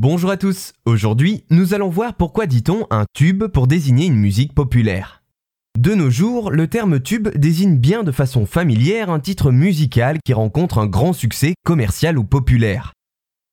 Bonjour à tous, aujourd'hui nous allons voir pourquoi dit-on un tube pour désigner une musique populaire. De nos jours, le terme tube désigne bien de façon familière un titre musical qui rencontre un grand succès commercial ou populaire.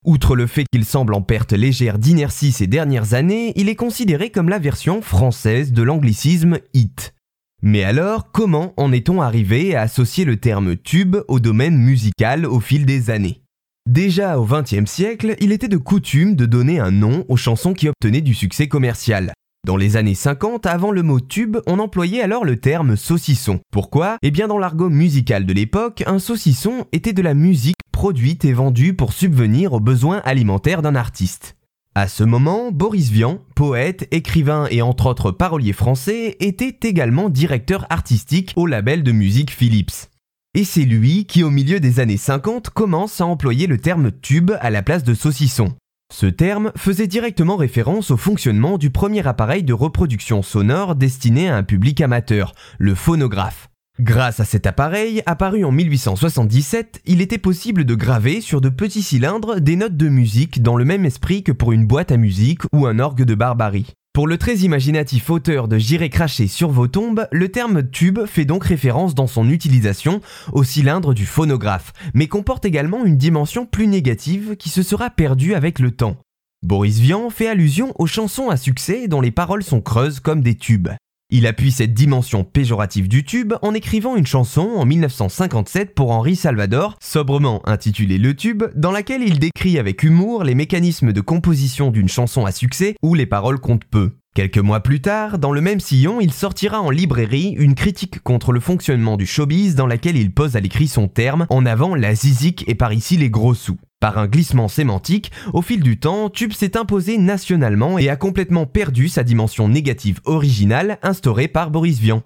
Outre le fait qu'il semble en perte légère d'inertie ces dernières années, il est considéré comme la version française de l'anglicisme hit. Mais alors, comment en est-on arrivé à associer le terme tube au domaine musical au fil des années? Déjà au XXe siècle, il était de coutume de donner un nom aux chansons qui obtenaient du succès commercial. Dans les années 50, avant le mot tube, on employait alors le terme saucisson. Pourquoi? Eh bien dans l'argot musical de l'époque, un saucisson était de la musique produite et vendue pour subvenir aux besoins alimentaires d'un artiste. À ce moment, Boris Vian, poète, écrivain et entre autres parolier français, était également directeur artistique au label de musique Philips. Et c'est lui qui, au milieu des années 50, commence à employer le terme tube à la place de saucisson. Ce terme faisait directement référence au fonctionnement du premier appareil de reproduction sonore destiné à un public amateur, le phonographe. Grâce à cet appareil, apparu en 1877, il était possible de graver sur de petits cylindres des notes de musique dans le même esprit que pour une boîte à musique ou un orgue de barbarie. Pour le très imaginatif auteur de J'irai cracher sur vos tombes, le terme tube fait donc référence dans son utilisation au cylindre du phonographe, mais comporte également une dimension plus négative qui se sera perdue avec le temps. Boris Vian fait allusion aux chansons à succès dont les paroles sont creuses comme des tubes. Il appuie cette dimension péjorative du tube en écrivant une chanson en 1957 pour Henri Salvador, sobrement intitulée Le Tube, dans laquelle il décrit avec humour les mécanismes de composition d'une chanson à succès où les paroles comptent peu. Quelques mois plus tard, dans le même sillon, il sortira en librairie une critique contre le fonctionnement du showbiz dans laquelle il pose à l'écrit son terme en avant la zizik et par ici les gros sous. Par un glissement sémantique, au fil du temps, Tube s'est imposé nationalement et a complètement perdu sa dimension négative originale instaurée par Boris Vian.